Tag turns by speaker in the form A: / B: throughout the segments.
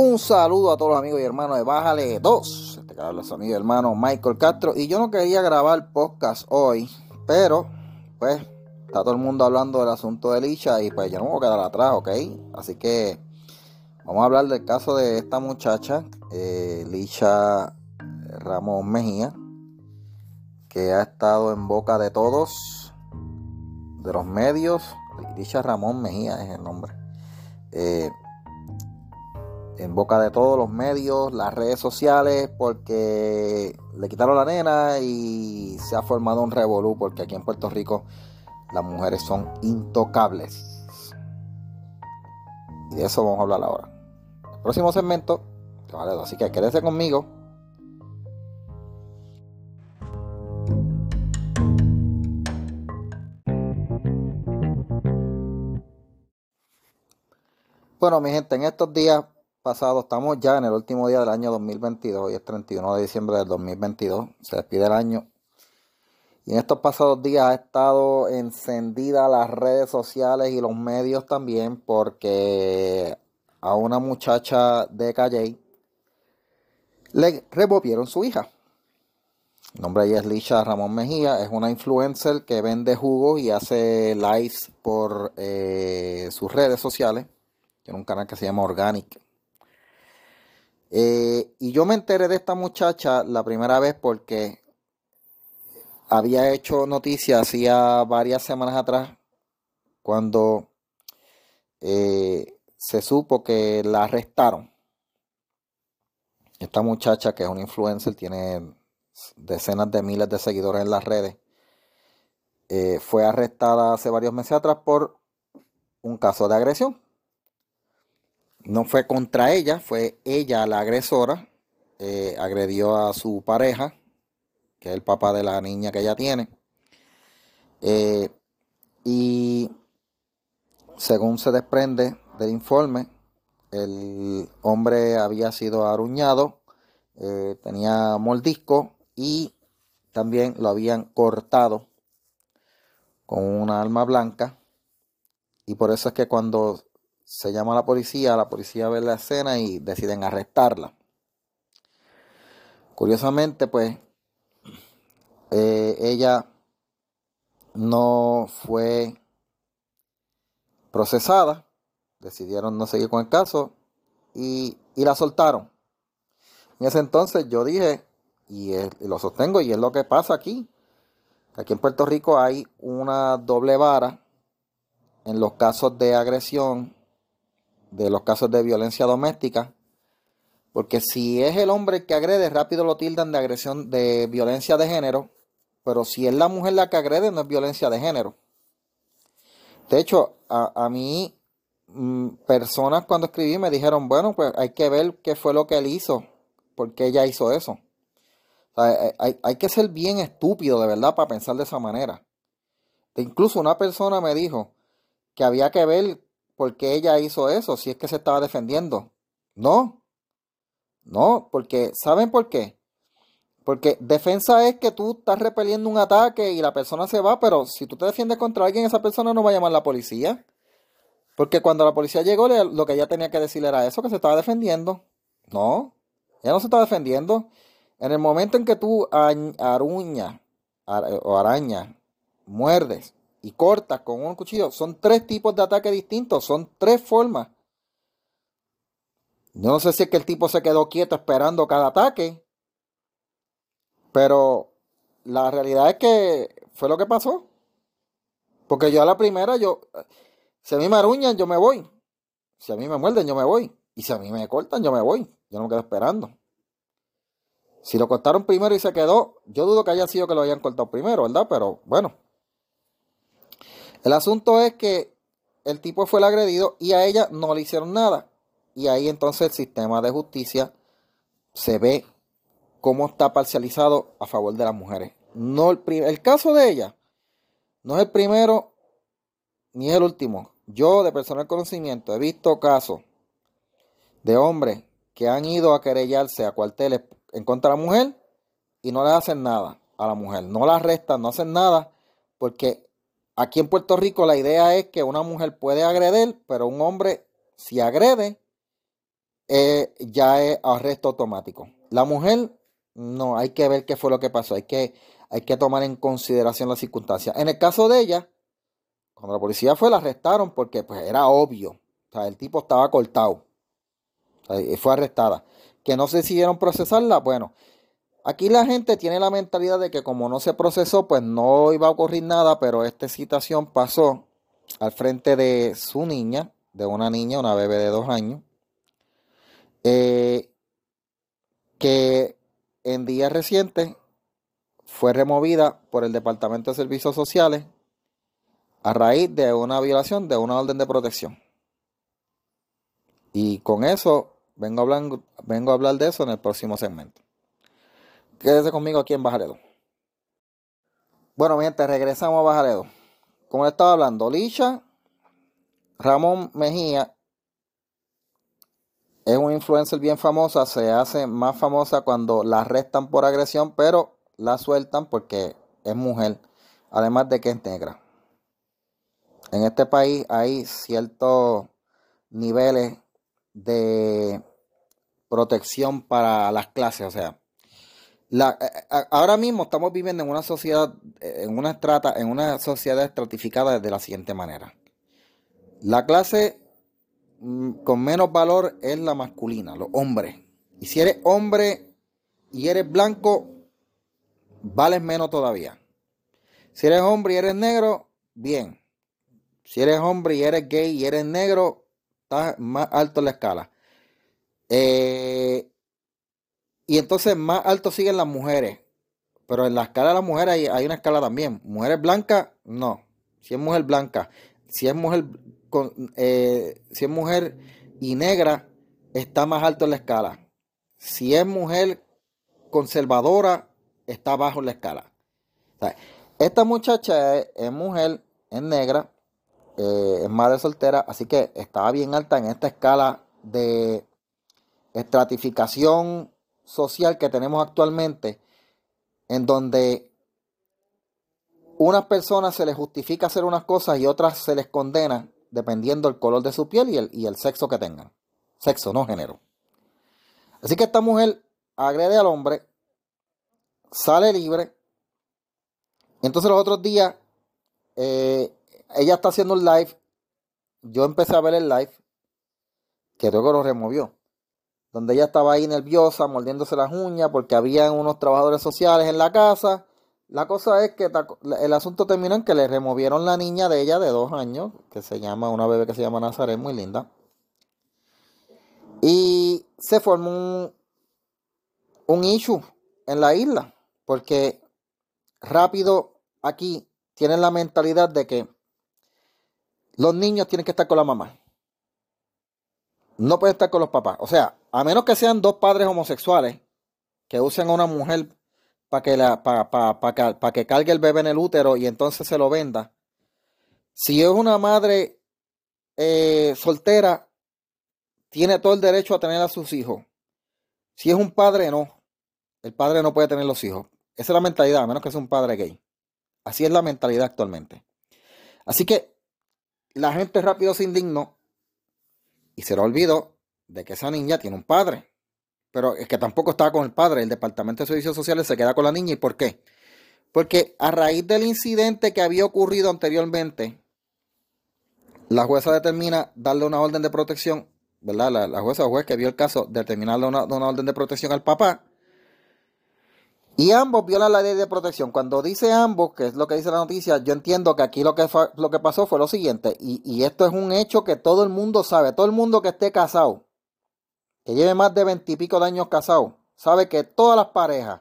A: Un saludo a todos los amigos y hermanos de Bájale 2. Este canal es amigo y hermano Michael Castro. Y yo no quería grabar podcast hoy, pero pues está todo el mundo hablando del asunto de Licha y pues yo no me voy a quedar atrás, ¿ok? Así que vamos a hablar del caso de esta muchacha, eh, Licha Ramón Mejía, que ha estado en boca de todos, de los medios. Licha Ramón Mejía es el nombre. Eh, en boca de todos los medios, las redes sociales, porque le quitaron la nena y se ha formado un revolú, porque aquí en Puerto Rico las mujeres son intocables. Y de eso vamos a hablar ahora. Próximo segmento, así que quédese conmigo. Bueno, mi gente, en estos días pasado, estamos ya en el último día del año 2022, y es 31 de diciembre del 2022, se despide el año. Y en estos pasados días ha estado encendida las redes sociales y los medios también porque a una muchacha de Calle le revolvieron su hija. El nombre ella es Lisha Ramón Mejía, es una influencer que vende jugos y hace lives por eh, sus redes sociales. Tiene un canal que se llama Organic eh, y yo me enteré de esta muchacha la primera vez porque había hecho noticia hacía varias semanas atrás cuando eh, se supo que la arrestaron. Esta muchacha que es una influencer, tiene decenas de miles de seguidores en las redes, eh, fue arrestada hace varios meses atrás por un caso de agresión no fue contra ella, fue ella la agresora, eh, agredió a su pareja, que es el papá de la niña que ella tiene. Eh, y según se desprende del informe, el hombre había sido aruñado, eh, tenía mordisco y también lo habían cortado con una arma blanca. Y por eso es que cuando se llama a la policía, la policía ve la escena y deciden arrestarla. Curiosamente, pues, eh, ella no fue procesada, decidieron no seguir con el caso y, la soltaron. En ese entonces yo dije, y, y, lo sostengo, y es lo que pasa aquí, aquí en Puerto Rico hay una doble vara en los casos de agresión de los casos de violencia doméstica, porque si es el hombre que agrede, rápido lo tildan de agresión de violencia de género, pero si es la mujer la que agrede, no es violencia de género. De hecho, a, mí, mm, personas cuando escribí me dijeron, bueno, pues hay que ver qué fue lo que él hizo, porque ella hizo eso. hay, hay, que ser bien estúpido, de verdad, para pensar de esa manera. incluso una persona me dijo que había que ver por qué ella hizo eso, si es que se estaba defendiendo. No, no, porque ¿saben por qué? Porque defensa es que tú estás repeliendo un ataque y la persona se va, pero si tú te defiendes contra alguien, esa persona no va a llamar a la policía. Porque cuando la policía llegó, lo que ella tenía que decir era eso, que se estaba defendiendo. No, ella no se está defendiendo. En el momento en que tú aruñas o arañas, muerdes y cortas con un cuchillo, son tres tipos de ataque distintos, son tres formas. No sé si es que el tipo se quedó quieto esperando cada ataque, pero la realidad es que fue lo que pasó. Porque yo a la primera, yo, si a mí me aruñan, yo me voy. Si a mí me muerden, yo me voy. Y si a mí me cortan, yo me voy. Yo no me quedo esperando. Si lo cortaron primero y se quedó, yo dudo que haya sido que lo hayan cortado primero, ¿verdad? Pero bueno, el asunto es que el tipo fue el agredido y a ella no le hicieron nada. Y ahí entonces el sistema de justicia se ve cómo está parcializado a favor de las mujeres. No el, el caso de ella no es el primero ni es el último. Yo de personal conocimiento he visto casos de hombres que han ido a querellarse a cuarteles en contra de la mujer y no le hacen nada a la mujer. No la arrestan, no hacen nada porque Aquí en Puerto Rico la idea es que una mujer puede agredir, pero un hombre si agrede, eh, ya es arresto automático. La mujer, no, hay que ver qué fue lo que pasó, hay que, hay que tomar en consideración las circunstancias. En el caso de ella, cuando la policía fue, la arrestaron porque pues, era obvio. O sea, el tipo estaba cortado. fue arrestada. Que no se decidieron procesarla, bueno. Aquí la gente tiene la mentalidad de que como no se procesó, pues no iba a ocurrir nada, pero esta situación pasó al frente de su niña, de una niña, una bebé de dos años, eh, que en días recientes fue removida por el Departamento de Servicios Sociales a raíz de una violación de una orden de protección. Y con eso vengo vengo a hablar de eso en el próximo segmento. Quédese conmigo aquí en Bajaredo. Bueno, mi gente, regresamos a Bajaredo. Como le estaba hablando, Licha Ramón Mejía es una influencer bien famosa, se hace más famosa cuando la arrestan por agresión, pero la sueltan porque es mujer, además de que es negra. En este país hay ciertos niveles de protección para las clases, o sea, la, eh, eh, ahora mismo estamos viviendo en una sociedad, eh, en una estrata, en una sociedad estratificada de la siguiente manera. La clase mm, con menos valor es la masculina, los hombres. Y si eres hombre y eres blanco, vales menos todavía. Si eres hombre y eres negro, bien. Si eres hombre y eres gay y eres negro, estás más alto en la escala. Eh, y entonces más alto siguen las mujeres. Pero en la escala de las mujeres hay, una escala también. Mujeres blancas, no. Si es mujer blanca, si es mujer con, eh, si es mujer y negra, está más alto en la escala. Si es mujer conservadora, está bajo en la escala. esta muchacha es, mujer, es negra, eh, es madre soltera, así que estaba bien alta en esta escala de estratificación social que tenemos actualmente, en donde unas personas se les justifica hacer unas cosas y otras se les condena dependiendo del color de su piel y el, y el sexo que tengan. Sexo, no género. Así que esta mujer agrede al hombre, sale libre. Entonces los otros días, eh, ella está haciendo un live. Yo empecé a ver el live, que luego lo removió donde ella estaba ahí nerviosa, mordiéndose las uñas, porque había unos trabajadores sociales en la casa. La cosa es que el asunto terminó en que le removieron la niña de ella de dos años, que se llama, una bebé que se llama Nazaret, muy linda. Y se formó un, un issue en la isla, porque rápido aquí tienen la mentalidad de que los niños tienen que estar con la mamá. No pueden estar con los papás. O sea, a menos que sean dos padres homosexuales que usen a una mujer para que, para, que, cargue el bebé en el útero y entonces se lo venda. Si es una madre eh, soltera, tiene todo el derecho a tener a sus hijos. Si es un padre, no. El padre no puede tener los hijos. Esa es la mentalidad, a menos que sea un padre gay. Así es la mentalidad actualmente. Así que la gente rápido se indignó y se lo olvidó de que esa niña tiene un padre. Pero es que tampoco estaba con el padre. El Departamento de Servicios Sociales se queda con la niña. ¿Y por qué? Porque a raíz del incidente que había ocurrido anteriormente, la jueza determina darle una orden de protección, ¿verdad? La, jueza o juez que vio el caso, determinarle una, una orden de protección al papá. Y ambos violan la ley de protección. Cuando dice ambos, que es lo que dice la noticia, yo entiendo que aquí lo que, lo que pasó fue lo siguiente. Y, y esto es un hecho que todo el mundo sabe. Todo el mundo que esté casado que lleve más de veintipico de años casado, sabe que todas las parejas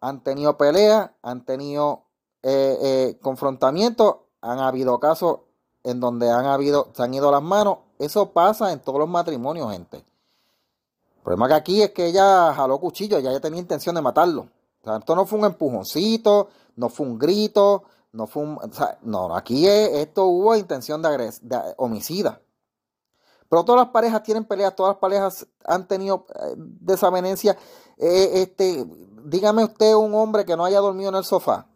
A: han tenido peleas, han tenido eh, eh, confrontamientos, han habido casos en donde han habido, se han ido las manos. Eso pasa en todos los matrimonios, gente. El problema que aquí es que ella jaló cuchillo, ya tenía intención de matarlo. Esto no fue un empujoncito, no fue un grito, no fue un. no, aquí esto hubo intención de, de homicida. Pero todas las parejas tienen peleas, todas las parejas han tenido eh, desavenencia. Eh, este, dígame usted un hombre que no haya dormido en el sofá.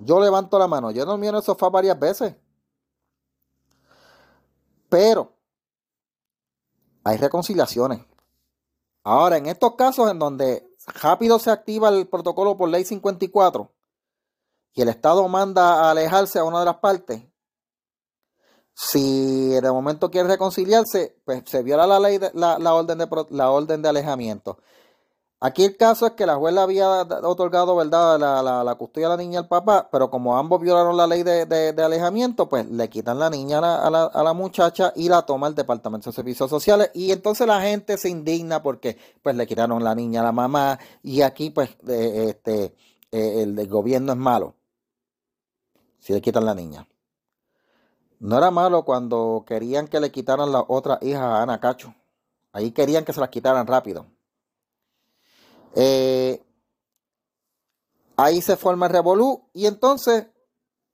A: Yo levanto la mano. Yo he dormido en el sofá varias veces. Pero hay reconciliaciones. Ahora, en estos casos en donde rápido se activa el protocolo por ley 54 y el Estado manda a alejarse a una de las partes, si de momento quiere reconciliarse, pues se viola la ley, de, la, orden de, la orden de alejamiento. Aquí el caso es que la juez le había otorgado, ¿verdad?, la, la, custodia a la niña al papá, pero como ambos violaron la ley de, alejamiento, pues le quitan la niña a la, a la, muchacha y la toma el Departamento de Servicios Sociales. Y entonces la gente se indigna porque pues le quitaron la niña a la mamá y aquí pues este, eh, el gobierno es malo si le quitan la niña. No era malo cuando querían que le quitaran la otra hija a Ana Cacho. Ahí querían que se las quitaran rápido. Eh, ahí se forma el revolú y entonces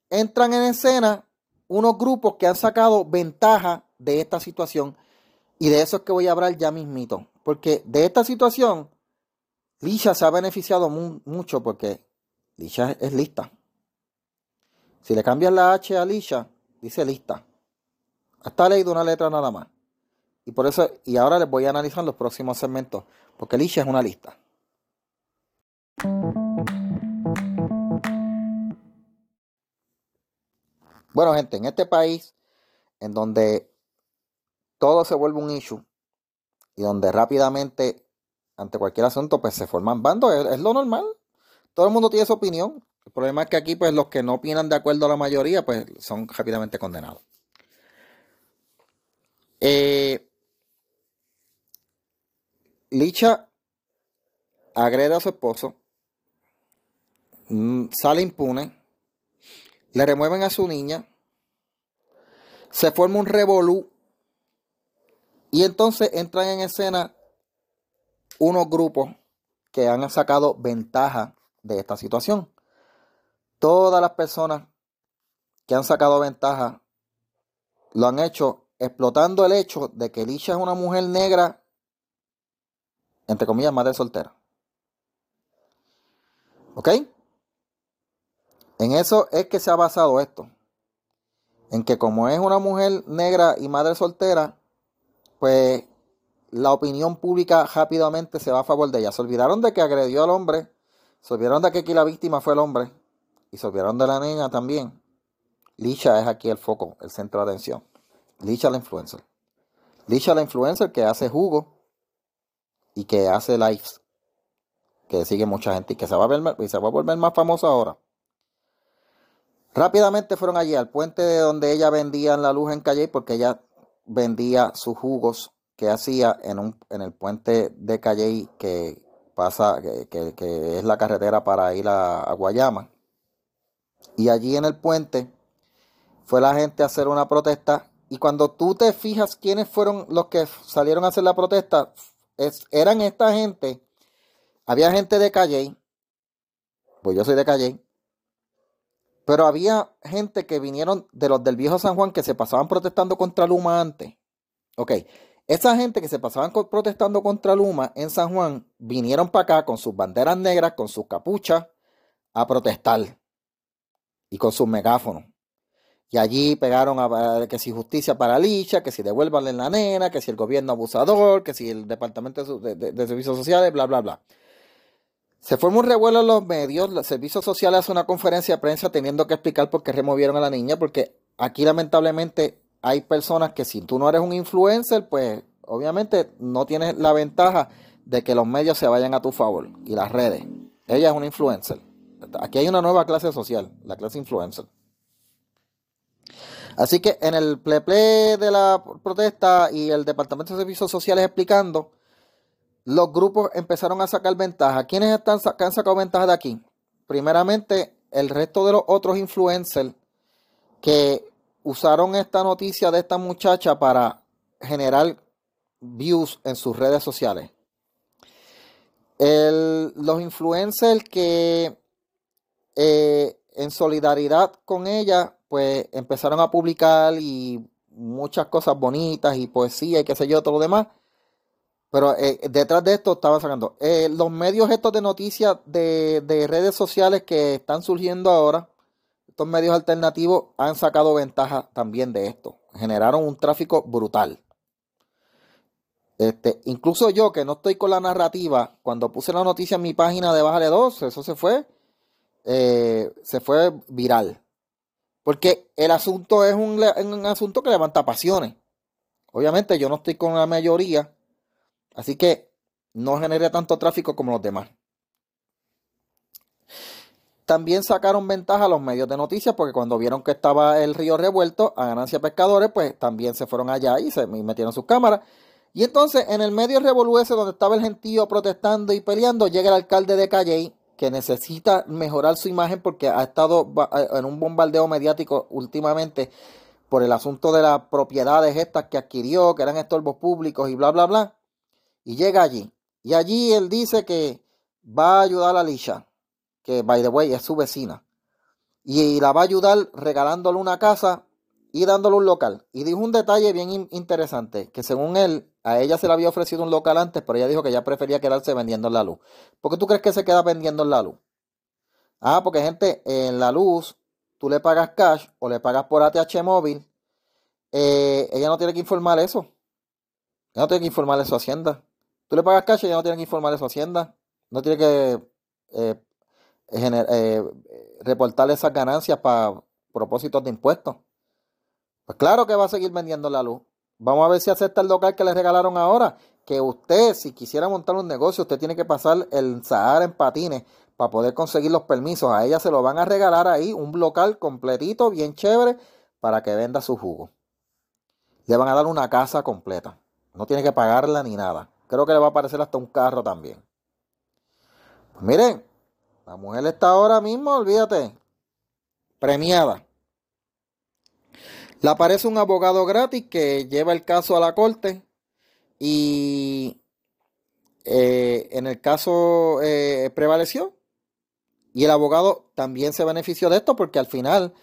A: entran en escena unos grupos que han sacado ventaja de esta situación y de eso es que voy a hablar ya mismito. Porque de esta situación, Lisha se ha beneficiado mucho porque Lisha es lista. Si le cambias la H a Lisha, dice lista. Está leído una letra nada más. Y por eso, y ahora les voy a analizar los próximos segmentos, porque Lisha es una lista. Bueno, gente, en este país, en donde todo se vuelve un issue y donde rápidamente, ante cualquier asunto, pues se forman bandos, es, lo normal. Todo el mundo tiene su opinión. El problema es que aquí, pues los que no opinan de acuerdo a la mayoría, pues son rápidamente condenados. Eh, Licha agrede a su esposo Mm, sale impune, le remueven a su niña, se forma un revolú y entonces entran en escena unos grupos que han sacado ventaja de esta situación. Todas las personas que han sacado ventaja lo han hecho explotando el hecho de que Lisha es una mujer negra, entre comillas, madre soltera. ¿Ok? En eso es que se ha basado esto. En que como es una mujer negra y madre soltera, pues la opinión pública rápidamente se va a favor de ella. Se olvidaron de que agredió al hombre, se olvidaron de que aquí la víctima fue el hombre y se olvidaron de la niña también. Lisha es aquí el foco, el centro de atención. Lisha la influencer. Lisha la influencer que hace jugo y que hace lives, que sigue mucha gente y que se va a, ver, y se va a volver más famosa ahora. Rápidamente fueron allí al puente de donde ella vendía la luz en Calle, porque ella vendía sus jugos que hacía en, un, en el puente de Calle que pasa, que, es la carretera para ir a, Guayama. Y allí en el puente fue la gente a hacer una protesta. Y cuando tú te fijas quiénes fueron los que salieron a hacer la protesta, es, eran esta gente. Había gente de Calle, pues yo soy de Calle, pero había gente que vinieron de los del viejo San Juan que se pasaban protestando contra Luma antes. Ok, esa gente que se pasaban protestando contra Luma en San Juan vinieron para acá con sus banderas negras, con sus capuchas, a protestar. Y con sus megáfonos. Y allí pegaron a, que si justicia para Licha, que si devuélvanle la nena, que si el gobierno abusador, que si el departamento de, de servicios sociales, bla, bla, bla. Se forma un revuelo en los medios, los servicios sociales hace una conferencia de prensa teniendo que explicar por qué removieron a la niña, porque aquí lamentablemente hay personas que si tú no eres un influencer, pues obviamente no tienes la ventaja de que los medios se vayan a tu favor y las redes. Ella es una influencer. Aquí hay una nueva clase social, la clase influencer. Así que en el pleple de la protesta y el Departamento de Servicios Sociales explicando, los grupos empezaron a sacar ventaja. ¿Quiénes están, han sacado ventaja de aquí? Primeramente, el resto de los otros influencers que usaron esta noticia de esta muchacha para generar views en sus redes sociales. los influencers que eh, en solidaridad con ella, pues empezaron a publicar y muchas cosas bonitas y poesía y qué sé yo, todo lo demás. Pero eh, detrás de esto estaban sacando. Eh, los medios estos de noticias de, redes sociales que están surgiendo ahora, estos medios alternativos han sacado ventaja también de esto. Generaron un tráfico brutal. Este, incluso yo que no estoy con la narrativa, cuando puse la noticia en mi página de Bájale 2, eso se fue, eh, se fue viral. Porque el asunto es un, un, asunto que levanta pasiones. Obviamente yo no estoy con la mayoría, así que no genere tanto tráfico como los demás. También sacaron ventaja los medios de noticias porque cuando vieron que estaba el río revuelto a ganancia pescadores, pues también se fueron allá y se metieron sus cámaras. Y entonces en el medio revoluese donde estaba el gentío protestando y peleando, llega el alcalde de Calley que necesita mejorar su imagen porque ha estado eh, en un bombardeo mediático últimamente por el asunto de las propiedades estas que adquirió, que eran estorbos públicos y bla, bla, bla. Y llega allí. Y allí él dice que va a ayudar a Lisha que by the way es su vecina, y la va a ayudar regalándole una casa y dándole un local. Y dijo un detalle bien interesante, que según él, a ella se le había ofrecido un local antes, pero ella dijo que ya prefería quedarse vendiendo en la luz. ¿Por qué tú crees que se queda vendiendo en la luz? Ah, porque gente, en la luz tú le pagas cash o le pagas por ATH móvil, eh, ella no tiene que informar eso. Ella no tiene que informar eso a Hacienda. Tú le pagas cash, ella no tiene que informar eso a Hacienda. No tiene que eh, eh, reportar esas ganancias para propósitos de impuestos. Pues claro que va a seguir vendiendo la luz. Vamos a ver si acepta el local que le regalaron ahora. Que usted, si quisiera montar un negocio, usted tiene que pasar el Sahara en patines para poder conseguir los permisos. A ella se lo van a regalar ahí, un local completito, bien chévere, para que venda su jugo. Le van a dar una casa completa. No tiene que pagarla ni nada. Creo que le va a aparecer hasta un carro también. Pues miren, la mujer está ahora mismo, olvídate, premiada. Le aparece un abogado gratis que lleva el caso a la corte y eh, en el caso eh, prevaleció. Y el abogado también se benefició de esto porque al final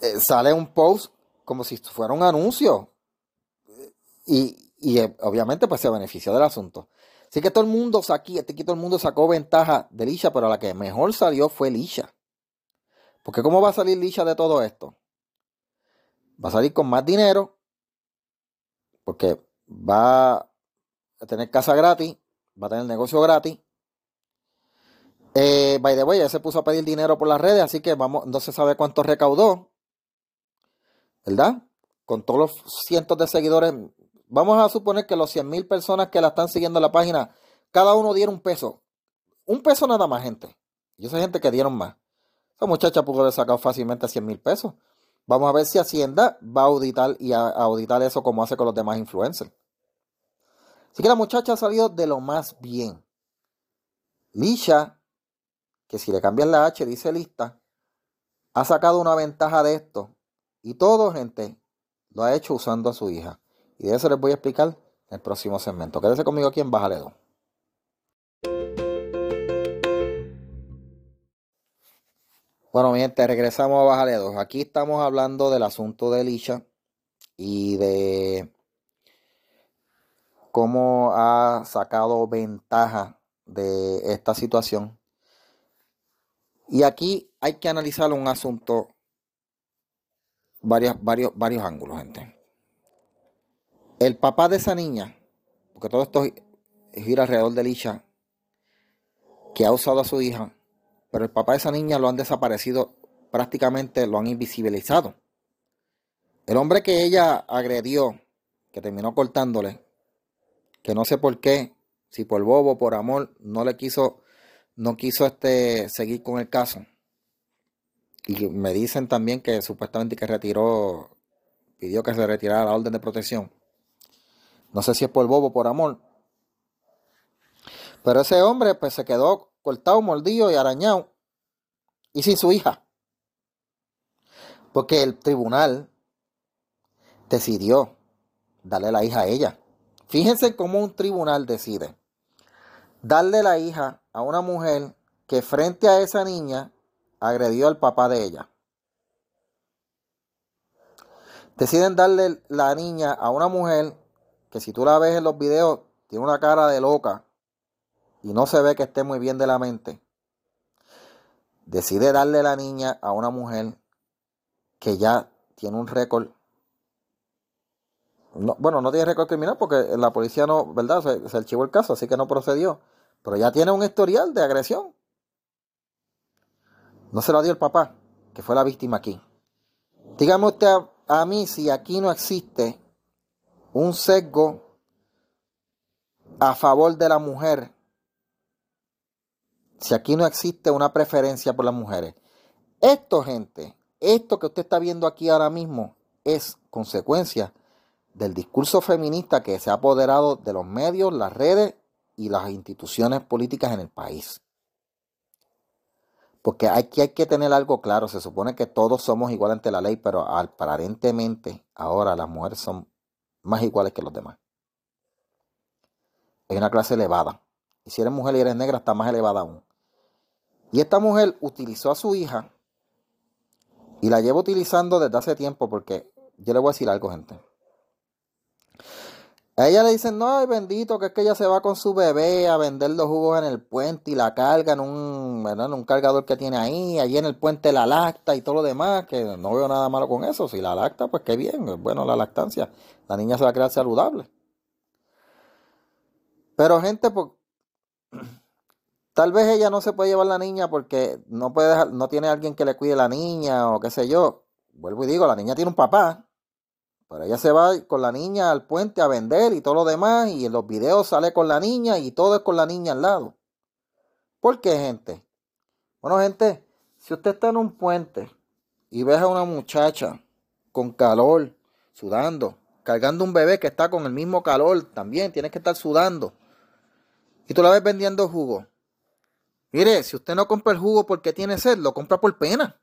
A: eh, sale un post como si fuera un anuncio. Y, y obviamente pues se benefició del asunto. Así que todo el mundo aquí, este todo el mundo sacó ventaja de Lisha, pero la que mejor salió fue Lisha. Porque ¿cómo va a salir Lisha de todo esto? Va a salir con más dinero, porque va a tener casa gratis, va a tener negocio gratis. Eh, by the way, ya se puso a pedir dinero por las redes, así que vamos, no se sabe cuánto recaudó, ¿verdad? Con todos los cientos de seguidores Vamos a suponer que los 100 mil personas que la están siguiendo en la página, cada uno diera un peso. Un peso nada más, gente. Yo sé gente que dieron más. Esa muchacha pudo haber sacado fácilmente 100 mil pesos. Vamos a ver si Hacienda va a auditar y a, auditar eso como hace con los demás influencers. Así que la muchacha ha salido de lo más bien. Lisha, que si le cambian la H dice lista, ha sacado una ventaja de esto. Y todo, gente, lo ha hecho usando a su hija. Y de eso les voy a explicar en el próximo segmento. Quédese conmigo aquí en Bájale 2. Bueno, mi gente, regresamos a Bájale 2. Aquí estamos hablando del asunto de Elisha y de cómo ha sacado ventaja de esta situación. Y aquí hay que analizar un asunto, varios, varios, varios ángulos, gente. El papá de esa niña, porque todo esto gira alrededor de Lisha, que ha usado a su hija, pero el papá de esa niña lo han desaparecido, prácticamente lo han invisibilizado. El hombre que ella agredió, que terminó cortándole, que no sé por qué, si por bobo, por amor, no le quiso, no quiso este, seguir con el caso. Y me dicen también que supuestamente que retiró, pidió que se retirara la orden de protección. No sé si es por bobo por amor. Pero ese hombre pues se quedó cortado, mordido y arañado. Y sin su hija. Porque el tribunal decidió darle la hija a ella. Fíjense cómo un tribunal decide darle la hija a una mujer que frente a esa niña agredió al papá de ella. Deciden darle la niña a una mujer que si tú la ves en los videos, tiene una cara de loca y no se ve que esté muy bien de la mente, decide darle la niña a una mujer que ya tiene un récord no, bueno, no tiene récord criminal porque la policía no, ¿verdad? Se, se, archivó el caso, así que no procedió. Pero ya tiene un historial de agresión. No se lo dio el papá, que fue la víctima aquí. Dígame usted a, a mí si aquí no existe un sesgo a favor de la mujer. Si aquí no existe una preferencia por las mujeres. Esto, gente, esto que usted está viendo aquí ahora mismo es consecuencia del discurso feminista que se ha apoderado de los medios, las redes y las instituciones políticas en el país. Porque aquí hay que tener algo claro, se supone que todos somos iguales ante la ley, pero aparentemente ahora las mujeres son más iguales que los demás. Es una clase elevada. Y si eres mujer y eres negra, está más elevada aún. Y esta mujer utilizó a su hija y la llevo utilizando desde hace tiempo porque yo le voy a decir algo, gente. A ella le dicen, no, ay bendito, que es que ella se va con su bebé a vender los jugos en el puente y la carga en un, en un cargador que tiene ahí, allí en el puente la lacta y todo lo demás, que no veo nada malo con eso. Si la lacta, pues qué bien, bueno la lactancia. La niña se va a crear saludable. Pero gente, pues, tal vez ella no se puede llevar la niña porque no puede no tiene alguien que le cuide la niña o qué sé yo. Vuelvo y digo, la niña tiene un papá pero ella se va con la niña al puente a vender y todo lo demás. Y en los videos sale con la niña y todo es con la niña al lado. ¿Por qué, gente? Bueno, gente, si usted está en un puente y ve a una muchacha con calor, sudando, cargando un bebé que está con el mismo calor, también tiene que estar sudando. Y tú la ves vendiendo jugo. Mire, si usted no compra el jugo porque tiene sed, lo compra por pena.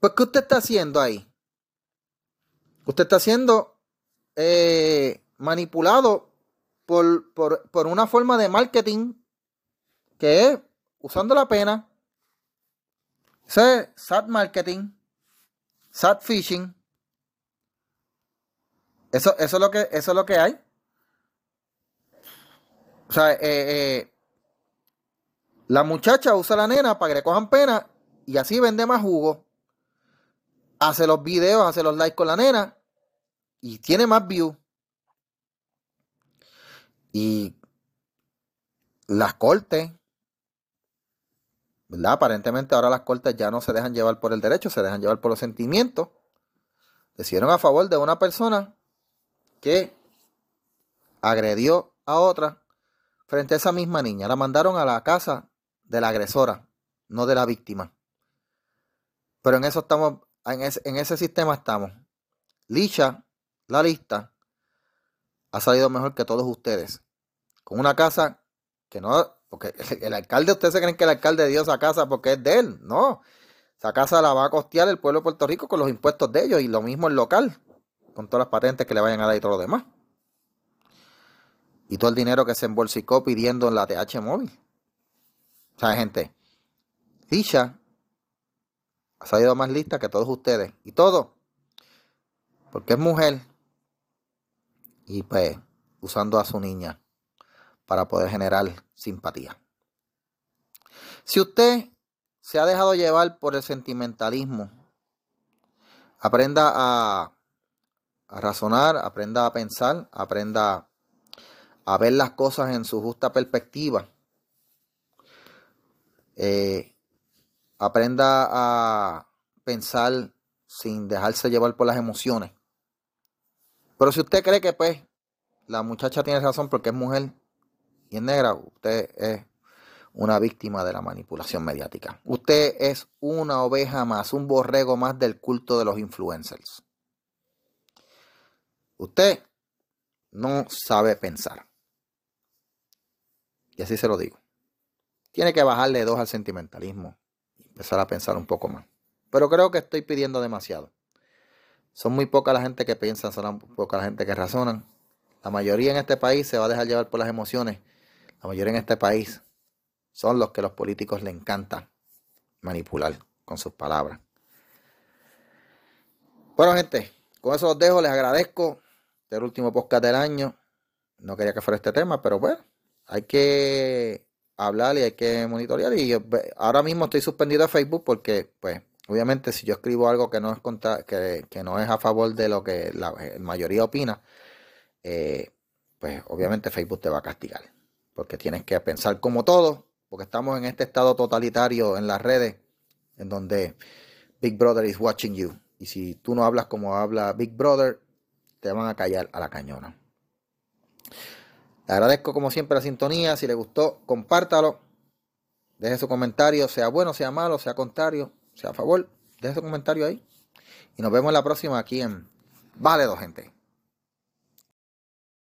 A: Pues, ¿qué usted está haciendo ahí? Usted está siendo eh, manipulado por, por, una forma de marketing que es usando la pena. Ese es sad marketing, sad fishing. Eso, eso, es lo que, eso es lo que hay. O sea, eh, eh, la muchacha usa a la nena para que le cojan pena y así vende más jugo. Hace los videos, hace los likes con la nena y tiene más views. Y las cortes, ¿verdad? Aparentemente ahora las cortes ya no se dejan llevar por el derecho, se dejan llevar por los sentimientos. Decidieron a favor de una persona que agredió a otra frente a esa misma niña. La mandaron a la casa de la agresora, no de la víctima. Pero en eso estamos, en ese, en ese sistema estamos. Licha la lista ha salido mejor que todos ustedes. Con una casa que no, porque el alcalde, ustedes se creen que el alcalde dio esa casa porque es de él. No, esa casa la va a costear el pueblo de Puerto Rico con los impuestos de ellos y lo mismo el local, con todas las patentes que le vayan a dar y todo lo demás. Y todo el dinero que se embolsicó pidiendo en la TH móvil. O sea, gente, Tisha ha salido más lista que todos ustedes. Y todo, porque es mujer y pues usando a su niña para poder generar simpatía. Si usted se ha dejado llevar por el sentimentalismo, aprenda a, razonar, aprenda a pensar, aprenda a ver las cosas en su justa perspectiva. Eh, aprenda a pensar sin dejarse llevar por las emociones. Pero si usted cree que pues la muchacha tiene razón porque es mujer y es negra, usted es una víctima de la manipulación mediática. Usted es una oveja más, un borrego más del culto de los influencers. Usted no sabe pensar. Y así se lo digo. Tiene que bajarle dos al sentimentalismo y empezar a pensar un poco más. Pero creo que estoy pidiendo demasiado. Son muy poca la gente que piensa, son poca la gente que razonan. La mayoría en este país se va a dejar llevar por las emociones. La mayoría en este país son los que los políticos le encanta manipular con sus palabras. Bueno, gente, con eso los dejo. Les agradezco. Este el último podcast del año. No quería que fuera este tema, pero bueno, hay que hablar y hay que monitorear. Y ahora mismo estoy suspendido de Facebook porque, pues, Obviamente, si yo escribo algo que no es contra, que, no es a favor de lo que la, mayoría opina, eh, pues obviamente Facebook te va a castigar. Porque tienes que pensar como todo, porque estamos en este estado totalitario en las redes, en donde Big Brother is watching you. Y si tú no hablas como habla Big Brother, te van a callar a la cañona. Le agradezco como siempre la sintonía. Si le gustó, compártalo. Deje su comentario, sea bueno, sea malo, sea contrario, sea a favor. Deje su comentario ahí. Y nos vemos la próxima aquí en Vale, dos gente.